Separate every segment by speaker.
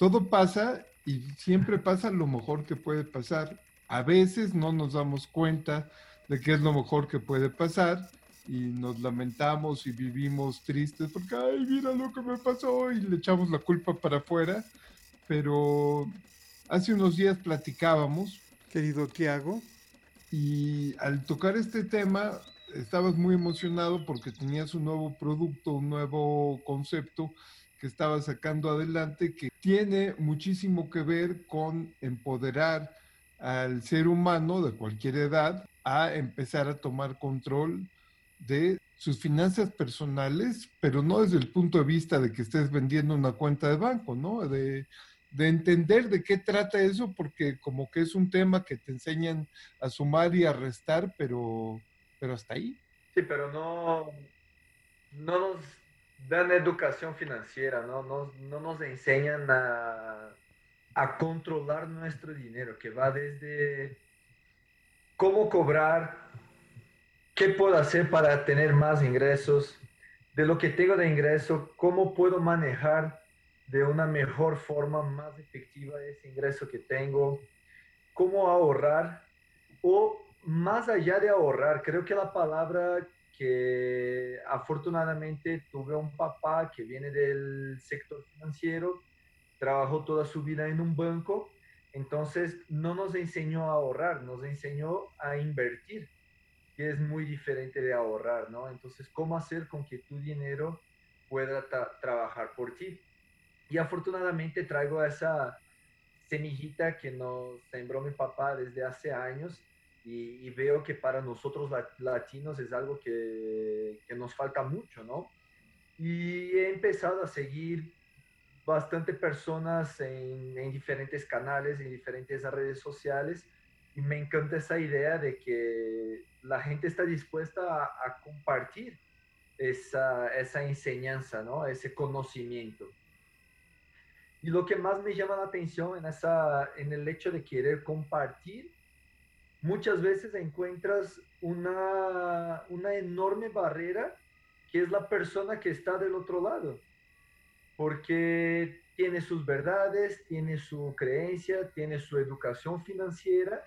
Speaker 1: todo pasa y siempre pasa lo mejor que puede pasar. A veces no nos damos cuenta de qué es lo mejor que puede pasar y nos lamentamos y vivimos tristes porque, ay, mira lo que me pasó y le echamos la culpa para afuera. Pero hace unos días platicábamos, querido Tiago, y al tocar este tema estabas muy emocionado porque tenías un nuevo producto, un nuevo concepto que estabas sacando adelante que tiene muchísimo que ver con empoderar al ser humano de cualquier edad a empezar a tomar control de sus finanzas personales, pero no desde el punto de vista de que estés vendiendo una cuenta de banco, ¿no? De, de entender de qué trata eso, porque como que es un tema que te enseñan a sumar y a restar, pero, pero hasta ahí.
Speaker 2: Sí, pero no, no dan educación financiera, no, no, no nos enseñan a, a controlar nuestro dinero, que va desde cómo cobrar, qué puedo hacer para tener más ingresos, de lo que tengo de ingreso, cómo puedo manejar de una mejor forma, más efectiva ese ingreso que tengo, cómo ahorrar o más allá de ahorrar, creo que la palabra que afortunadamente tuve un papá que viene del sector financiero, trabajó toda su vida en un banco, entonces no nos enseñó a ahorrar, nos enseñó a invertir, que es muy diferente de ahorrar, ¿no? Entonces, ¿cómo hacer con que tu dinero pueda trabajar por ti? Y afortunadamente traigo esa semillita que nos sembró mi papá desde hace años y, veo que para nosotros latinos es algo que, que, nos falta mucho, ¿no? Y he empezado a seguir bastante personas en, en, diferentes canales, en diferentes redes sociales y me encanta esa idea de que la gente está dispuesta a, a compartir esa, esa enseñanza, ¿no? Ese conocimiento. Y lo que más me llama la atención en, esa, en el hecho de querer compartir, muchas veces encuentras una, una enorme barrera que es la persona que está del otro lado, porque tiene sus verdades, tiene su creencia, tiene su educación financiera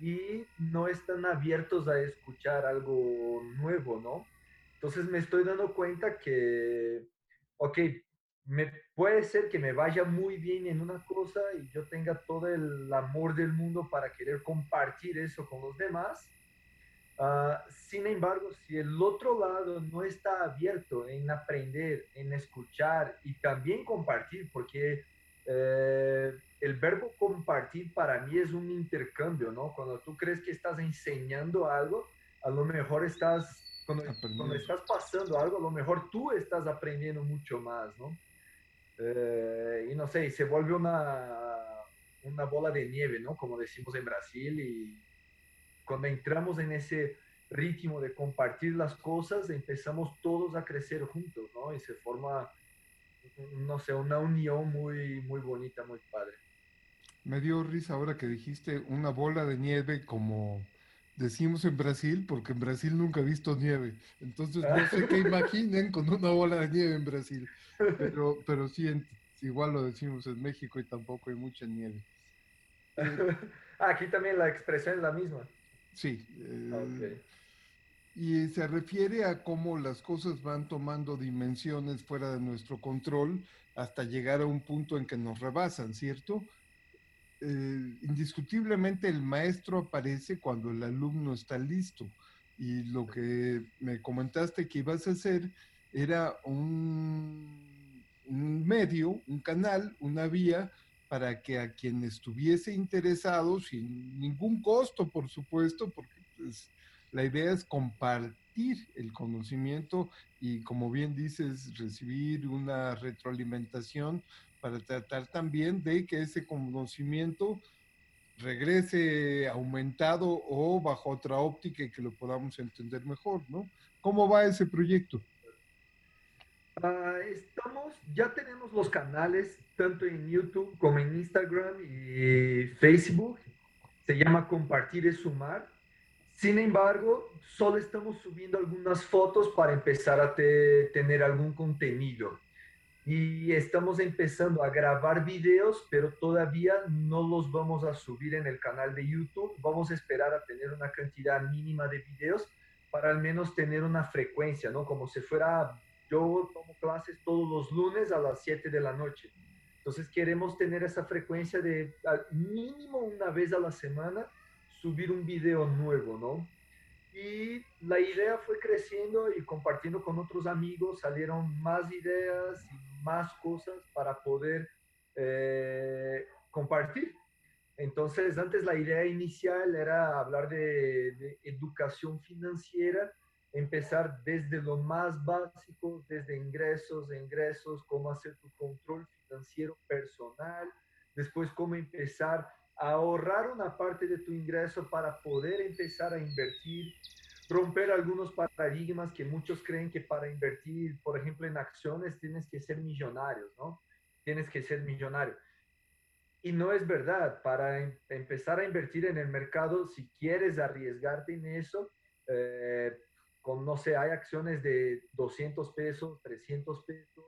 Speaker 2: y no están abiertos a escuchar algo nuevo, ¿no? Entonces me estoy dando cuenta que, ok, me, puede ser que me vaya muy bien en una cosa y yo tenga todo el amor del mundo para querer compartir eso con los demás. Ah, sin embargo, si el otro lado no está abierto en aprender, en escuchar y también compartir, porque eh, el verbo compartir para mí es un intercambio, ¿no? Cuando tú crees que estás enseñando algo, a lo mejor estás, cuando, cuando estás pasando algo, a lo mejor tú estás aprendiendo mucho más, ¿no? Eh, y no sé, se vuelve una, una bola de nieve, ¿no? Como decimos en Brasil, y cuando entramos en ese ritmo de compartir las cosas, empezamos todos a crecer juntos, ¿no? Y se forma, no sé, una unión muy, muy bonita, muy padre.
Speaker 1: Me dio risa ahora que dijiste una bola de nieve como decimos en Brasil, porque en Brasil nunca he visto nieve. Entonces no sé qué imaginen con una bola de nieve en Brasil. Pero, pero sí, igual lo decimos en México y tampoco hay mucha nieve.
Speaker 2: Aquí también la expresión es la misma.
Speaker 1: Sí. Eh, y se refiere a cómo las cosas van tomando dimensiones fuera de nuestro control hasta llegar a un punto en que nos rebasan, ¿cierto? Eh, indiscutiblemente el maestro aparece cuando el alumno está listo. Y lo que me comentaste que ibas a hacer era un, medio, un canal, una vía para que a quien estuviese interesado, sin ningún costo, por supuesto, porque pues, la idea es compartir el conocimiento y, como bien dices, recibir una retroalimentación para tratar también de que ese conocimiento regrese aumentado o bajo otra óptica y que lo podamos entender mejor, ¿no? ¿Cómo va ese proyecto?
Speaker 2: Ah, estamos, ya tenemos los canales tanto en YouTube como en Instagram y Facebook. Se llama Compartir es Sumar. Sin embargo, solo estamos subiendo algunas fotos para empezar a tener algún contenido. Y estamos empezando a grabar videos, pero todavía no los vamos a subir en el canal de YouTube. Vamos a esperar a tener una cantidad mínima de videos para al menos tener una frecuencia, ¿no? Como si fuera, yo tomo clases todos los lunes a las 7 de la noche. Entonces queremos tener esa frecuencia de al mínimo una vez a la semana subir un video nuevo, ¿no? Y la idea fue creciendo y compartiendo con otros amigos, salieron más ideas y más cosas para poder eh, compartir. Entonces, antes la idea inicial era hablar de, de, educación financiera, empezar desde lo más básico, desde ingresos, ingresos, cómo hacer tu control financiero personal, después cómo empezar ahorrar una parte de tu ingreso para poder empezar a invertir, romper algunos paradigmas que muchos creen que para invertir, por ejemplo, en acciones tienes que ser millonario, ¿no? Tienes que ser millonario. Y no es verdad, para em, empezar a invertir en el mercado, si quieres arriesgarte en eso, eh, con, no sé, hay acciones de 200 pesos, 300 pesos,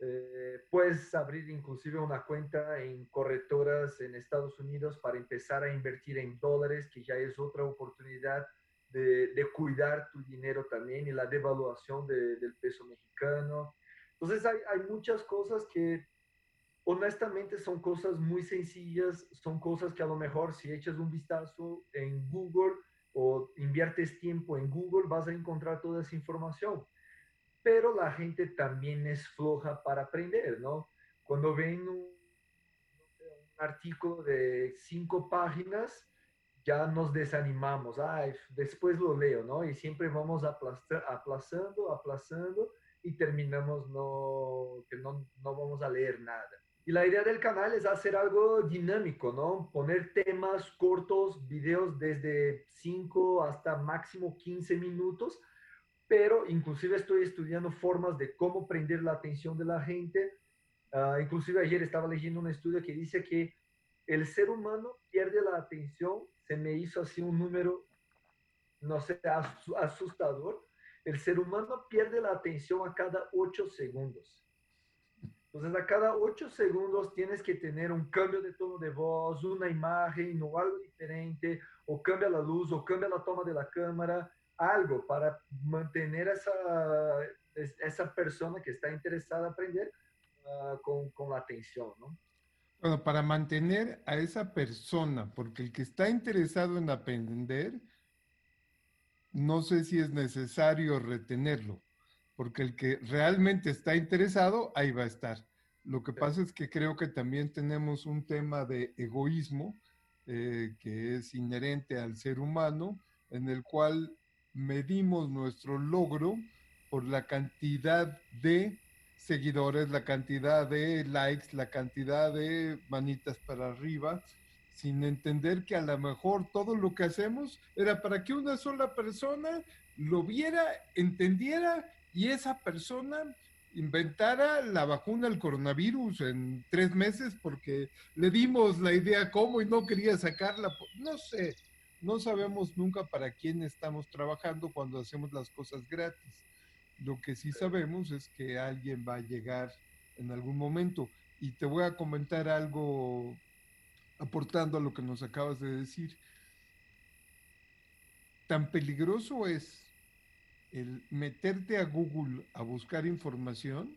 Speaker 2: eh, puedes abrir inclusive una cuenta en corretoras en Estados Unidos para empezar a invertir en dólares, que ya es otra oportunidad de, de cuidar tu dinero también y la devaluación de, del peso mexicano. Entonces hay, hay muchas cosas que honestamente son cosas muy sencillas, son cosas que a lo mejor si echas un vistazo en Google o inviertes tiempo en Google vas a encontrar toda esa información pero la gente también es floja para aprender, ¿no? Cuando ven un, artículo de cinco páginas, ya nos desanimamos, ay, después lo leo, ¿no? Y siempre vamos aplazando, aplazando y terminamos no, que no, no vamos a leer nada. Y la idea del canal es hacer algo dinámico, ¿no? Poner temas cortos, videos desde 5 hasta máximo 15 minutos pero inclusive estoy estudiando formas de cómo prender la atención de la gente. Uh, inclusive ayer estaba leyendo un estudio que dice que el ser humano pierde la atención, se me hizo así un número, no sé, asustador. El ser humano pierde la atención a cada 8 segundos. Entonces, a cada 8 segundos tienes que tener un cambio de tono de voz, una imagen o algo diferente, o cambia la luz, o cambia la toma de la cámara, algo para mantener esa, esa persona que está interesada en aprender uh, con, con, la atención, ¿no?
Speaker 1: Bueno, para mantener a esa persona, porque el que está interesado en aprender, no sé si es necesario retenerlo, porque el que realmente está interesado, ahí va a estar. Lo que pasa es que creo que también tenemos un tema de egoísmo eh, que es inherente al ser humano, en el cual medimos nuestro logro por la cantidad de seguidores, la cantidad de likes, la cantidad de manitas para arriba, sin entender que a lo mejor todo lo que hacemos era para que una sola persona lo viera, entendiera y esa persona inventara la vacuna al coronavirus en tres meses porque le dimos la idea cómo y no quería sacarla. No sé, no sabemos nunca para quién estamos trabajando cuando hacemos las cosas gratis. Lo que sí sabemos es que alguien va a llegar en algún momento. Y te voy a comentar algo aportando a lo que nos acabas de decir. Tan peligroso es el meterte a Google a buscar información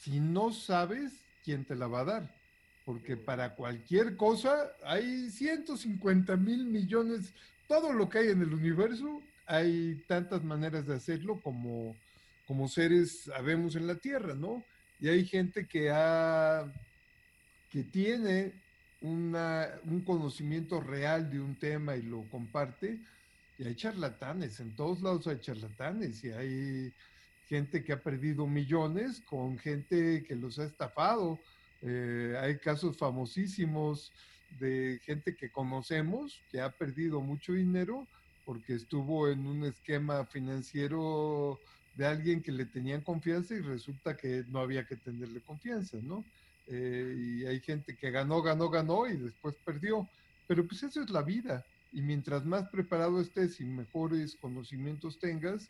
Speaker 1: si no sabes quién te la va a dar porque para cualquier cosa hay 150 mil millones, todo lo que hay en el universo, hay tantas maneras de hacerlo como, como seres sabemos en la Tierra, ¿no? Y hay gente que ha, que tiene una, un conocimiento real de un tema y lo comparte, y hay charlatanes, en todos lados hay charlatanes, y hay gente que ha perdido millones con gente que los ha estafado, eh, hay casos famosísimos de gente que conocemos que ha perdido mucho dinero porque estuvo en un esquema financiero de alguien que le tenían confianza y resulta que no había que tenerle confianza, ¿no? Eh, y hay gente que ganó, ganó, ganó y después perdió. Pero pues eso es la vida. Y mientras más preparado estés y mejores conocimientos tengas,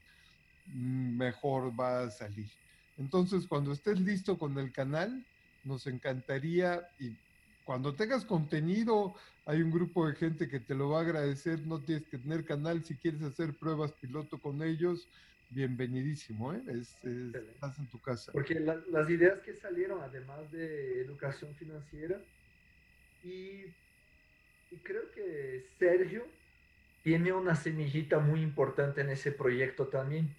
Speaker 1: mejor va a salir. Entonces, cuando estés listo con el canal, nos encantaría y cuando tengas contenido, hay un grupo de gente que te lo va a agradecer, no tienes que tener canal, si quieres hacer pruebas piloto con ellos, bienvenidísimo, ¿eh? estás en tu casa.
Speaker 2: Porque las ideas que salieron, además de educación financiera, y, y creo que Sergio tiene una semillita muy importante en ese proyecto también.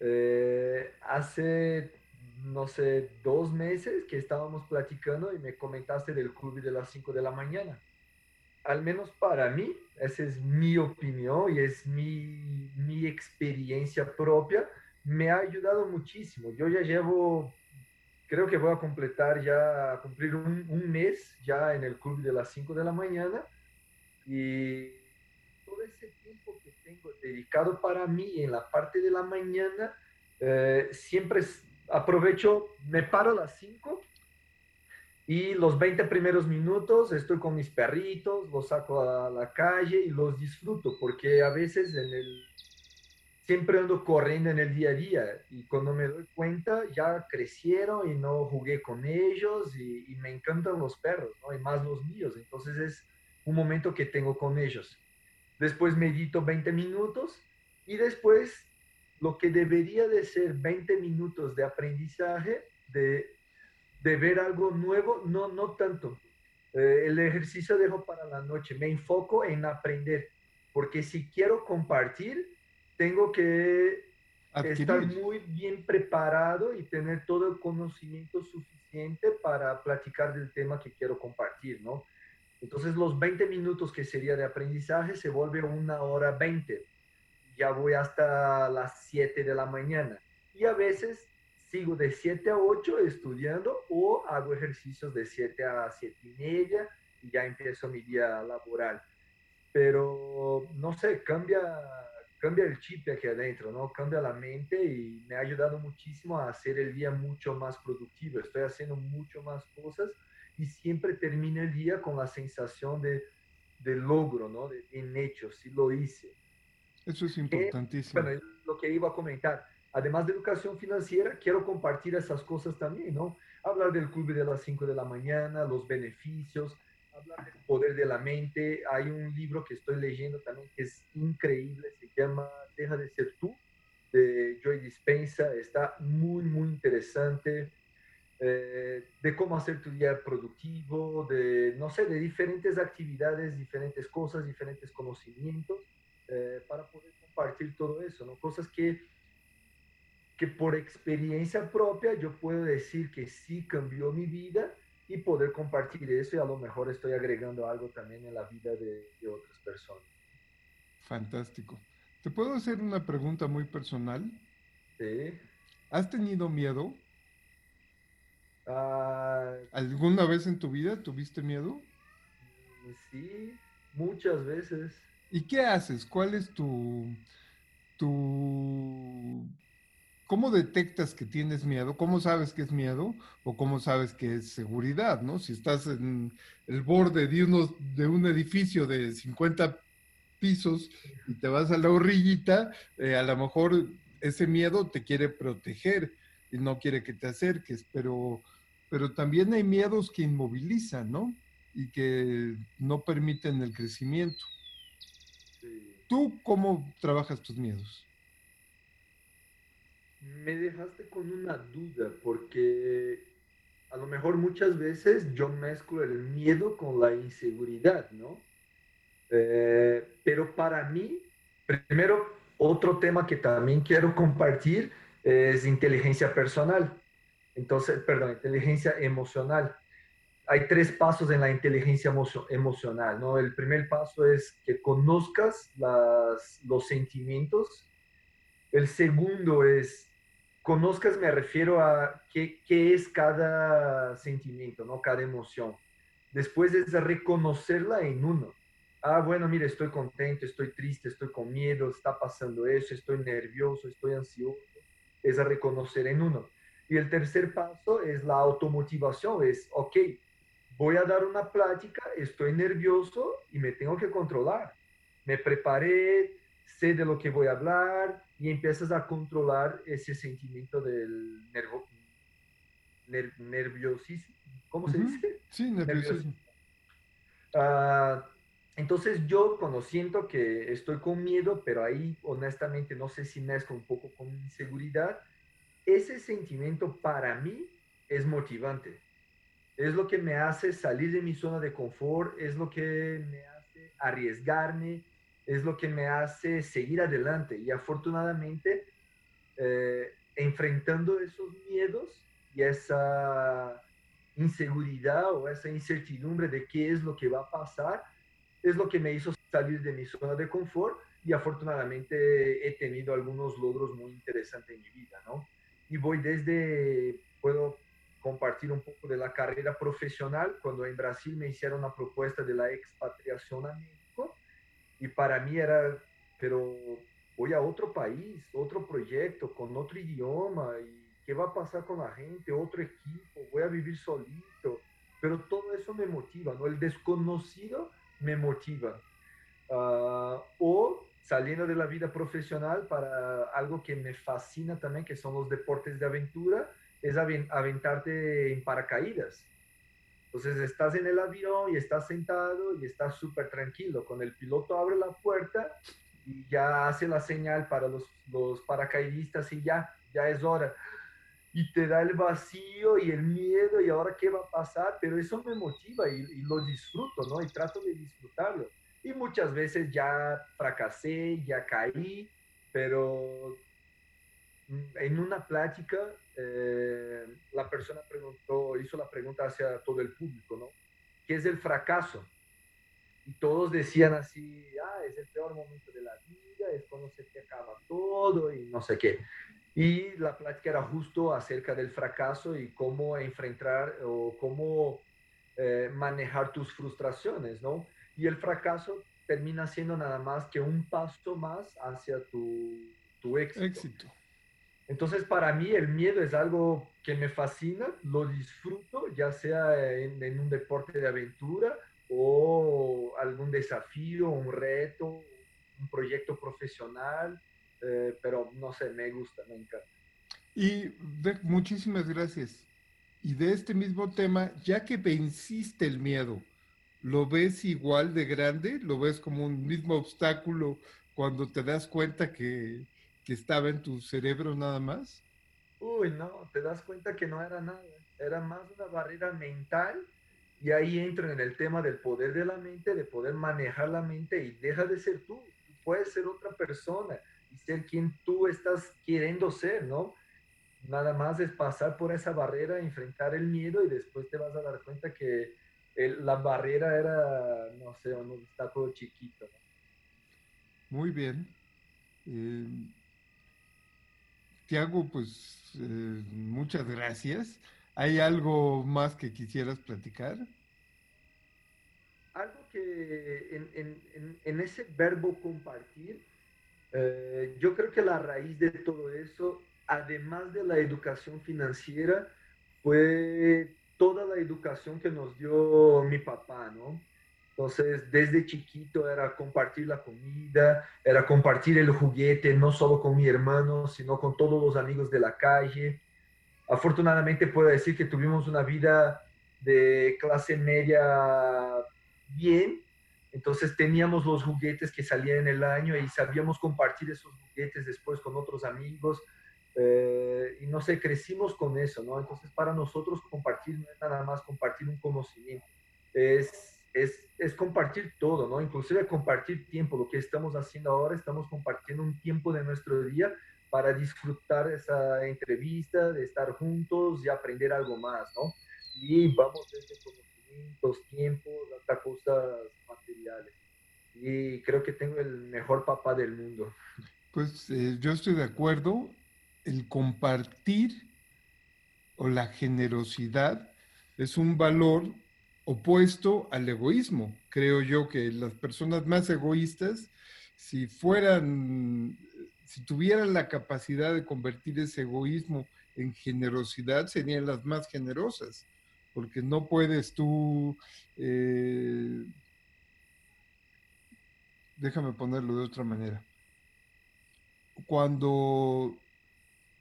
Speaker 2: Eh, hace no sé, dos meses que estábamos platicando y me comentaste del club de las 5 de la mañana. Al menos para mí, esa es mi opinión y es mi, mi experiencia propia, me ha ayudado muchísimo. Yo ya llevo, creo que voy a completar ya, cumplir un, mes ya en el club de las 5 de la mañana y todo ese tiempo que tengo dedicado para mí en la parte de la mañana, eh, siempre aprovecho, me paro a las 5 y los 20 primeros minutos estoy con mis perritos, los saco a la calle y los disfruto, porque a veces en el, siempre ando corriendo en el día a día y cuando me doy cuenta ya crecieron y no jugué con ellos y, me encantan los perros, y más los míos, entonces es un momento que tengo con ellos. Después medito 20 minutos y después lo que debería de ser 20 minutos de aprendizaje, de, de ver algo nuevo, no, no tanto. Eh, el ejercicio dejo para la noche, me enfoco en aprender, porque si quiero compartir, tengo que estar muy bien preparado y tener todo el conocimiento suficiente para platicar del tema que quiero compartir, ¿no? Entonces los 20 minutos que sería de aprendizaje se vuelve una hora 20 ya voy hasta las 7 de la mañana. Y a veces sigo de 7 a 8 estudiando o hago ejercicios de 7 a 7 y media y ya empiezo mi día laboral. Pero no sé, cambia, cambia el chip aquí adentro, ¿no? Cambia la mente y me ha ayudado muchísimo a hacer el día mucho más productivo. Estoy haciendo mucho más cosas y siempre termino el día con la sensación de, de logro, ¿no? De, en hecho, sí lo hice.
Speaker 1: Eso es importantísimo.
Speaker 2: bueno, lo que iba a comentar. Además de educación financiera, quiero compartir esas cosas también, ¿no? Hablar del club de las 5 de la mañana, los beneficios, hablar del poder de la mente. Hay un libro que estoy leyendo también que es increíble, se llama Deja de ser tú, de Joy Dispensa. Está muy, muy interesante. Eh, de cómo hacer tu día productivo, de, no sé, de diferentes actividades, diferentes cosas, diferentes conocimientos eh, para poder compartir todo eso, ¿no? Cosas que, que por experiencia propia yo puedo decir que sí cambió mi vida y poder compartir eso y a lo mejor estoy agregando algo también en la vida de, otras personas.
Speaker 1: Fantástico. ¿Te puedo hacer una pregunta muy personal?
Speaker 2: Sí.
Speaker 1: ¿Has tenido miedo?
Speaker 2: Ah,
Speaker 1: ¿Alguna vez en tu vida tuviste miedo?
Speaker 2: Sí, muchas veces.
Speaker 1: ¿Y qué haces? ¿Cuál es tu, tu... ¿Cómo detectas que tienes miedo? ¿Cómo sabes que es miedo? ¿O cómo sabes que es seguridad? ¿no? Si estás en el borde de, unos, de un edificio de 50 pisos y te vas a la orillita, eh, a lo mejor ese miedo te quiere proteger y no quiere que te acerques, pero, pero también hay miedos que inmovilizan, ¿no? Y que no permiten el crecimiento. ¿Tú cómo trabajas tus miedos?
Speaker 2: Me dejaste con una duda porque a lo mejor muchas veces yo mezclo el miedo con la inseguridad, ¿no? Eh, pero para mí, primero, otro tema que también quiero compartir es inteligencia personal. Entonces, perdón, inteligencia emocional hay tres pasos en la inteligencia emocional, ¿no? El primer paso es que conozcas los sentimientos. El segundo es, conozcas, me refiero a qué, qué es cada sentimiento, ¿no? Cada emoción. Después es reconocerla en uno. Ah, bueno, mire, estoy contento, estoy triste, estoy con miedo, está pasando eso, estoy nervioso, estoy ansioso. Es reconocer en uno. Y el tercer paso es la automotivación, es, ok, voy a dar una plática, estoy nervioso y me tengo que controlar. Me preparé, sé de lo que voy a hablar y empiezas a controlar ese sentimiento del nervo, nerviosismo. ¿Cómo se dice?
Speaker 1: Sí, nerviosismo.
Speaker 2: Ah, entonces yo cuando siento que estoy con miedo, pero ahí honestamente no sé si mezclo un poco con inseguridad, ese sentimiento para mí es motivante. Es lo que me hace salir de mi zona de confort, es lo que me hace arriesgarme, es lo que me hace seguir adelante. Y afortunadamente, eh, enfrentando esos miedos y esa inseguridad o esa incertidumbre de qué es lo que va a pasar, es lo que me hizo salir de mi zona de confort y afortunadamente he tenido algunos logros muy interesantes en mi vida, ¿no? Y voy desde, puedo compartir un poco de la carrera profesional, cuando en Brasil me hicieron una propuesta de la expatriación a México y para mí era, pero voy a otro país, otro proyecto, con otro idioma y qué va a pasar con la gente, otro equipo, voy a vivir solito, pero todo eso me motiva, ¿no? El desconocido me motiva. Ah, o saliendo de la vida profesional para algo que me fascina también, que son los deportes de aventura, es aventarte en paracaídas. Entonces estás en el avión y estás sentado y estás súper tranquilo. Con el piloto abre la puerta y ya hace la señal para los, paracaidistas y ya, ya es hora. Y te da el vacío y el miedo y ahora qué va a pasar, pero eso me motiva y, y lo disfruto, ¿no? Y trato de disfrutarlo. Y muchas veces ya fracasé, ya caí, pero en una plática eh, la persona preguntó, hizo la pregunta hacia todo el público, ¿no? ¿Qué es el fracaso? Y todos decían así, ah, es el peor momento de la vida, es cuando se te acaba todo y no sé qué. Y la plática era justo acerca del fracaso y cómo enfrentar o cómo eh, manejar tus frustraciones, ¿no? Y el fracaso termina siendo nada más que un paso más hacia tu, éxito. Entonces, para mí el miedo es algo que me fascina, lo disfruto, ya sea en, un deporte de aventura o algún desafío, un reto, un proyecto profesional, eh, pero no sé, me gusta, me encanta.
Speaker 1: Y muchísimas gracias. Y de este mismo tema, ya que venciste el miedo, ¿lo ves igual de grande? ¿Lo ves como un mismo obstáculo cuando te das cuenta que, que estaba en tu cerebro nada más?
Speaker 2: Uy, no, te das cuenta que no era nada, era más una barrera mental y ahí entro en el tema del poder de la mente, de poder manejar la mente y deja de ser tú, puedes ser otra persona y ser quien tú estás queriendo ser, ¿no? Nada más es pasar por esa barrera, enfrentar el miedo y después te vas a dar cuenta que la barrera era, no sé, un obstáculo chiquito.
Speaker 1: Muy bien. Eh, Tiago, pues eh, muchas gracias. ¿Hay algo más que quisieras platicar?
Speaker 2: Algo que en, ese verbo compartir, eh, yo creo que la raíz de todo eso, además de la educación financiera, fue toda la educación que nos dio mi papá, ¿no? Entonces, desde chiquito era compartir la comida, era compartir el juguete, no solo con mi hermano, sino con todos los amigos de la calle. Afortunadamente puedo decir que tuvimos una vida de clase media bien, entonces teníamos los juguetes que salían en el año y sabíamos compartir esos juguetes después con otros amigos. Eh, y no sé, crecimos con eso, ¿no? Entonces para nosotros compartir no es nada más compartir un conocimiento, es es, es, compartir todo, ¿no? Inclusive compartir tiempo. Lo que estamos haciendo ahora, estamos compartiendo un tiempo de nuestro día para disfrutar esa entrevista, de estar juntos y aprender algo más, ¿no? Y vamos desde conocimientos, tiempos, hasta cosas materiales. Y creo que tengo el mejor papá del mundo.
Speaker 1: Pues eh, yo estoy de acuerdo. El compartir o la generosidad es un valor opuesto al egoísmo. Creo yo que las personas más egoístas, si fueran, si tuvieran la capacidad de convertir ese egoísmo en generosidad, serían las más generosas, porque no puedes tú, eh, déjame ponerlo de otra manera, cuando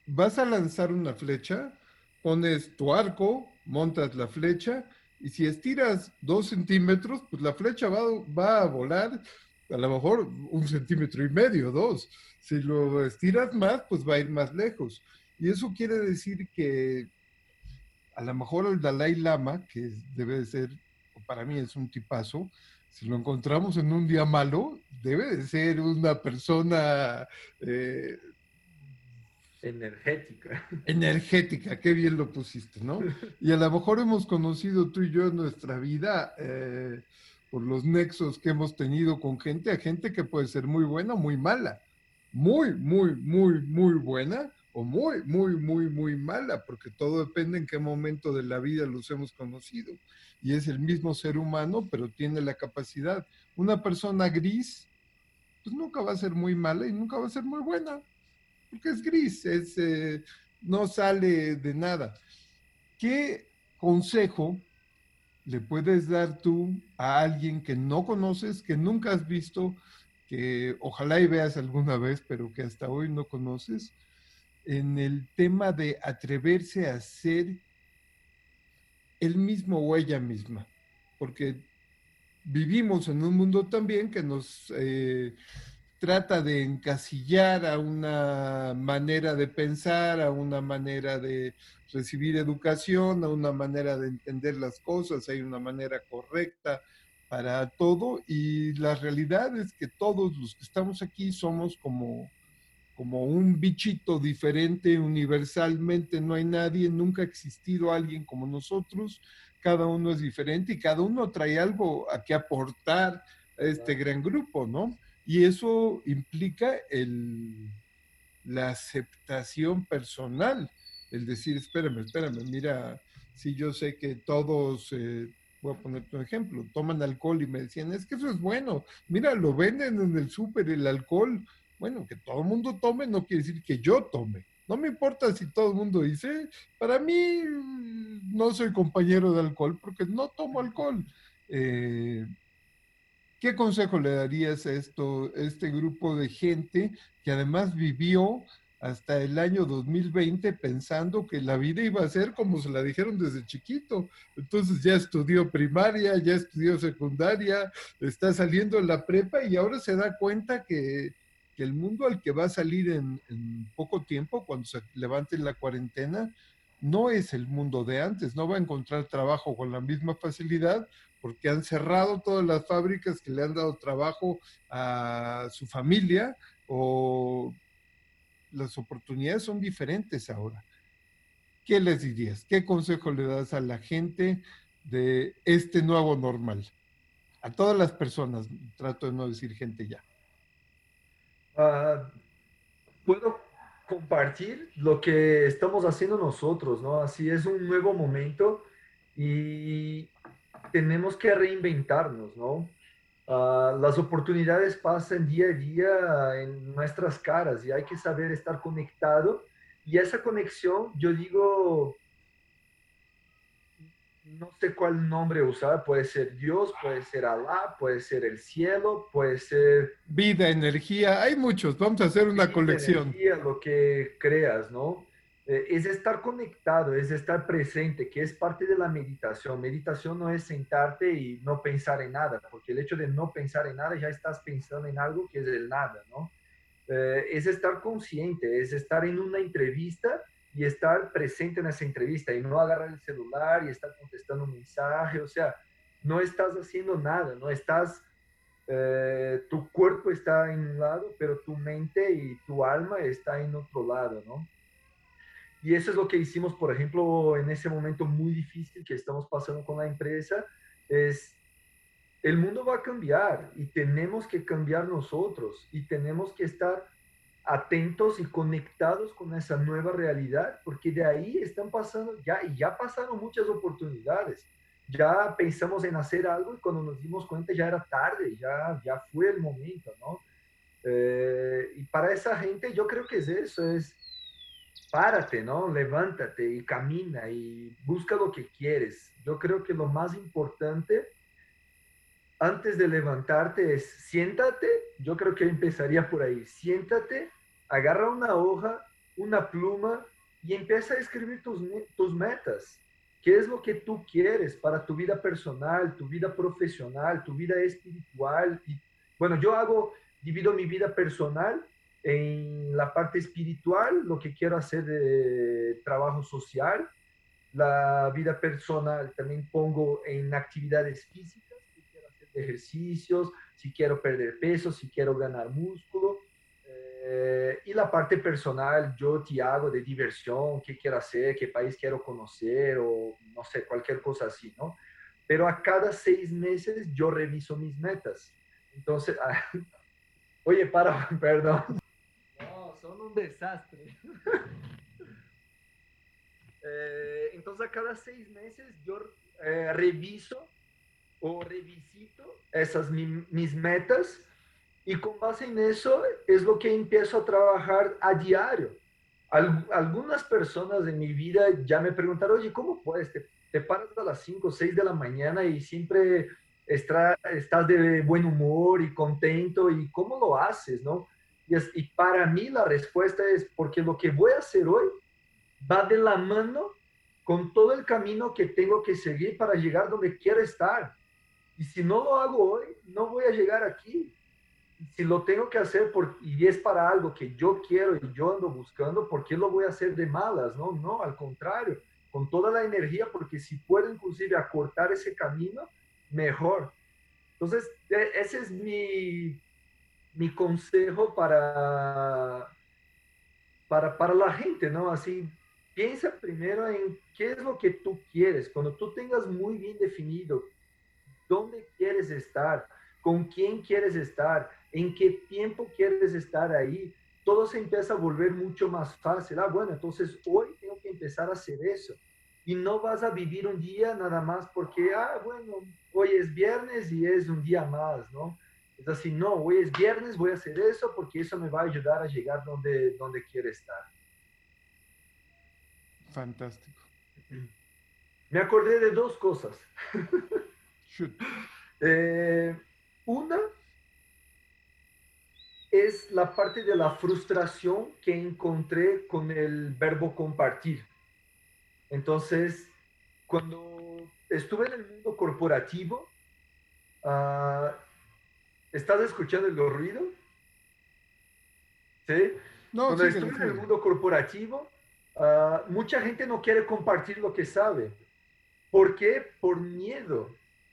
Speaker 1: vas a lanzar una flecha, pones tu arco, montas la flecha y si estiras dos centímetros, pues la flecha va, va a volar a lo mejor un centímetro y medio, dos. Si lo estiras más, pues va a ir más lejos. Y eso quiere decir que a lo mejor el Dalai Lama, que debe de ser, para mí es un tipazo, si lo encontramos en un día malo, debe de ser una persona eh,
Speaker 2: energética.
Speaker 1: Energética, qué bien lo pusiste, ¿no? Y a lo mejor hemos conocido tú y yo en nuestra vida eh, por los nexos que hemos tenido con gente, a gente que puede ser muy buena o muy mala. Muy, muy, muy, muy buena o muy, muy, muy, muy mala, porque todo depende en qué momento de la vida los hemos conocido. Y es el mismo ser humano, pero tiene la capacidad. Una persona gris, pues nunca va a ser muy mala y nunca va a ser muy buena, porque es gris, es, eh, no sale de nada. ¿Qué consejo le puedes dar tú a alguien que no conoces, que nunca has visto, que ojalá y veas alguna vez, pero que hasta hoy no conoces? en el tema de atreverse a ser el mismo o ella misma, porque vivimos en un mundo también que nos eh, trata de encasillar a una manera de pensar, a una manera de recibir educación, a una manera de entender las cosas, hay una manera correcta para todo y la realidad es que todos los que estamos aquí somos como como un bichito diferente universalmente, no hay nadie, nunca ha existido alguien como nosotros, cada uno es diferente y cada uno trae algo a que aportar a este gran grupo, ¿no? Y eso implica el, la aceptación personal, el decir, espérame, espérame, mira, si yo sé que todos, eh, voy a ponerte un ejemplo, toman alcohol y me decían, es que eso es bueno, mira, lo venden en el súper el alcohol, bueno, que todo el mundo tome no quiere decir que yo tome. No me importa si todo el mundo dice, para mí no soy compañero de alcohol porque no tomo alcohol. Eh, ¿Qué consejo le darías a esto, este grupo de gente que además vivió hasta el año 2020 pensando que la vida iba a ser como se la dijeron desde chiquito. Entonces ya estudió primaria, ya estudió secundaria, está saliendo en la prepa y ahora se da cuenta que que el mundo al que va a salir en, poco tiempo, cuando se levante la cuarentena, no es el mundo de antes, no va a encontrar trabajo con la misma facilidad porque han cerrado todas las fábricas que le han dado trabajo a su familia o las oportunidades son diferentes ahora. ¿Qué les dirías? ¿Qué consejo le das a la gente de este nuevo normal? A todas las personas, trato de no decir gente ya.
Speaker 2: Ah, puedo compartir lo que estamos haciendo nosotros, ¿no? Así es un nuevo momento y tenemos que reinventarnos, ¿no? Ah, las oportunidades pasan día a día en nuestras caras y hay que saber estar conectado y esa conexión, yo digo, no sé cuál nombre usar, puede ser Dios, puede ser Alá, puede ser el cielo, puede ser...
Speaker 1: Vida, energía, hay muchos, vamos a hacer una colección.
Speaker 2: Energía, lo que creas, ¿no? Eh, es estar conectado, es estar presente, que es parte de la meditación. Meditación no es sentarte y no pensar en nada, porque el hecho de no pensar en nada ya estás pensando en algo que es el nada, ¿no? Eh, es estar consciente, es estar en una entrevista y estar presente en esa entrevista y no agarrar el celular y estar contestando un mensaje, o sea, no estás haciendo nada, no estás, eh, tu cuerpo está en un lado, pero tu mente y tu alma está en otro lado, ¿no? Y eso es lo que hicimos, por ejemplo, en ese momento muy difícil que estamos pasando con la empresa, es el mundo va a cambiar y tenemos que cambiar nosotros y tenemos que estar atentos y conectados con esa nueva realidad, porque de ahí están pasando, ya, y ya pasaron muchas oportunidades. Ya pensamos en hacer algo y cuando nos dimos cuenta ya era tarde, ya, ya fue el momento, ¿no? Eh, y para esa gente yo creo que es eso, es párate, ¿no? Levántate y camina y busca lo que quieres. Yo creo que lo más importante antes de levantarte es siéntate, yo creo que empezaría por ahí, siéntate, agarra una hoja, una pluma y empieza a escribir tus, tus metas. ¿Qué es lo que tú quieres para tu vida personal, tu vida profesional, tu vida espiritual? Y, bueno, yo hago, divido mi vida personal en la parte espiritual, lo que quiero hacer de trabajo social, la vida personal también pongo en actividades físicas, ejercicios, si quiero perder peso, si quiero ganar músculo. Eh, y la parte personal, yo te hago de diversión, qué quiero hacer, qué país quiero conocer o no sé, cualquier cosa así, ¿no? Pero a cada seis meses yo reviso mis metas. Entonces, oye, para, perdón. No, son un desastre. Eh, entonces, a cada seis meses yo eh, reviso o revisito esas mis metas y con base en eso es lo que empiezo a trabajar a diario. algunas personas en mi vida ya me preguntaron, oye, ¿cómo puedes? Te, te paras a las 5 o 6 de la mañana y siempre estás de buen humor y contento y cómo lo haces, ¿no? Y, es, y para mí la respuesta es porque lo que voy a hacer hoy va de la mano con todo el camino que tengo que seguir para llegar donde quiero estar. Y si no lo hago hoy, no voy a llegar aquí. Si lo tengo que hacer por, y es para algo que yo quiero y yo ando buscando, ¿por qué lo voy a hacer de malas? No, no, al contrario, con toda la energía, porque si puedo inclusive acortar ese camino, mejor. Entonces, e, ese es mi, mi consejo para, para, para la gente, ¿no? Así, piensa primero en qué es lo que tú quieres. Cuando tú tengas muy bien definido dónde quieres estar, con quién quieres estar, en qué tiempo quieres estar ahí, todo se empieza a volver mucho más fácil. Ah, bueno, entonces hoy tengo que empezar a hacer eso. Y no vas a vivir un día nada más porque, ah, bueno, hoy es viernes y es un día más, ¿no? Es así, no, hoy es viernes, voy a hacer eso porque eso me va a ayudar a llegar donde, donde quiero estar.
Speaker 1: Fantástico.
Speaker 2: Me acordé de dos cosas. Eh, una es la parte de la frustración que encontré con el verbo compartir. Entonces, cuando estuve en el mundo corporativo, uh, ¿estás escuchando el ruido? ¿Sí? No, cuando estuve en el mundo corporativo, uh, mucha gente no quiere compartir lo que sabe. ¿Por qué? Por miedo.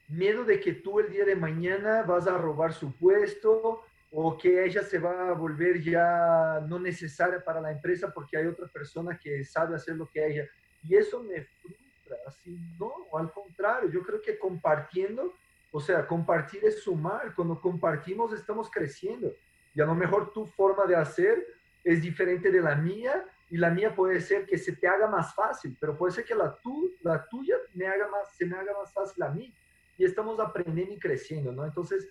Speaker 2: Miedo de que tú el día de mañana vas a robar su puesto o que ella se va a volver ya no necesaria para la empresa porque hay otra persona que sabe hacer lo que ella. Y eso me frustra. Así, no, al contrario, yo creo que compartiendo, o sea, compartir es sumar. Cuando compartimos estamos creciendo. Y a lo mejor tu forma de hacer es diferente de la mía y la mía puede ser que se te haga más fácil, pero puede ser que la, tu, la tuya me haga más, se me haga más fácil a mí. Y estamos aprendiendo y creciendo, ¿no? Entonces,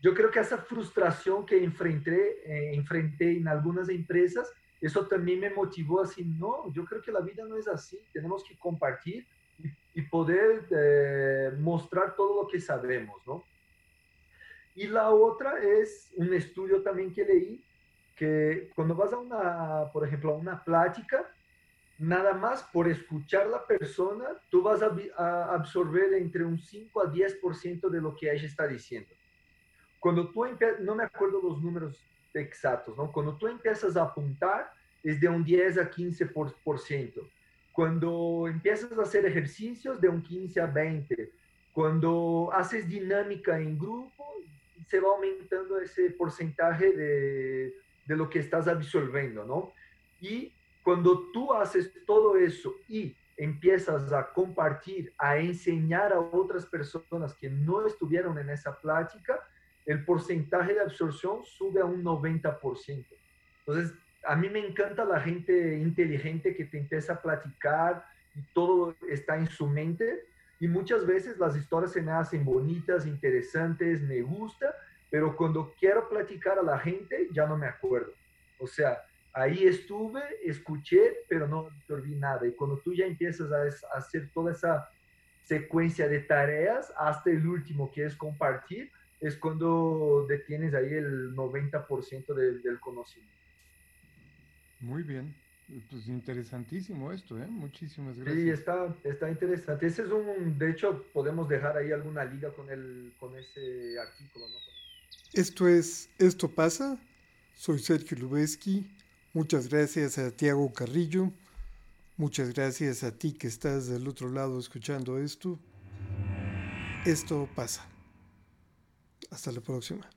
Speaker 2: yo creo que esa frustración que enfrenté, eh, enfrenté en algunas empresas, eso también me motivó así, no, yo creo que la vida no es así, tenemos que compartir y, poder eh, mostrar todo lo que sabemos, ¿no? Y la otra es un estudio también que leí que cuando vas a una, por ejemplo, a una plática, nada más por escuchar la persona, tú vas a, absorber entre un 5 a 10% de lo que ella está diciendo. Cuando tú no me acuerdo los números exactos, ¿no? Cuando tú empiezas a apuntar, es de un 10 a 15%. Cuando empiezas a hacer ejercicios, de un 15 a 20. Cuando haces dinámica en grupo, se va aumentando ese porcentaje de de lo que estás absorbiendo, ¿no? Y cuando tú haces todo eso y empiezas a compartir, a enseñar a otras personas que no estuvieron en esa plática, el porcentaje de absorción sube a un 90%. Entonces, a mí me encanta la gente inteligente que te empieza a platicar y todo está en su mente. Y muchas veces las historias se me hacen bonitas, interesantes, me gusta, pero cuando quiero platicar a la gente ya no me acuerdo. O sea, ahí estuve, escuché, pero no absorbí nada. Y cuando tú ya empiezas a, hacer toda esa secuencia de tareas hasta el último que es compartir, es cuando detienes ahí el 90% del conocimiento.
Speaker 1: Muy bien. Pues interesantísimo esto, ¿eh? Muchísimas gracias.
Speaker 2: Sí, está, está interesante. Ese es un, de hecho, podemos dejar ahí alguna liga con el, con ese artículo, ¿no?
Speaker 3: Esto es Esto pasa. Soy Sergio Lubeski. Muchas gracias a Tiago Carrillo. Muchas gracias a ti que estás del otro lado escuchando esto. Esto pasa. Hasta la próxima.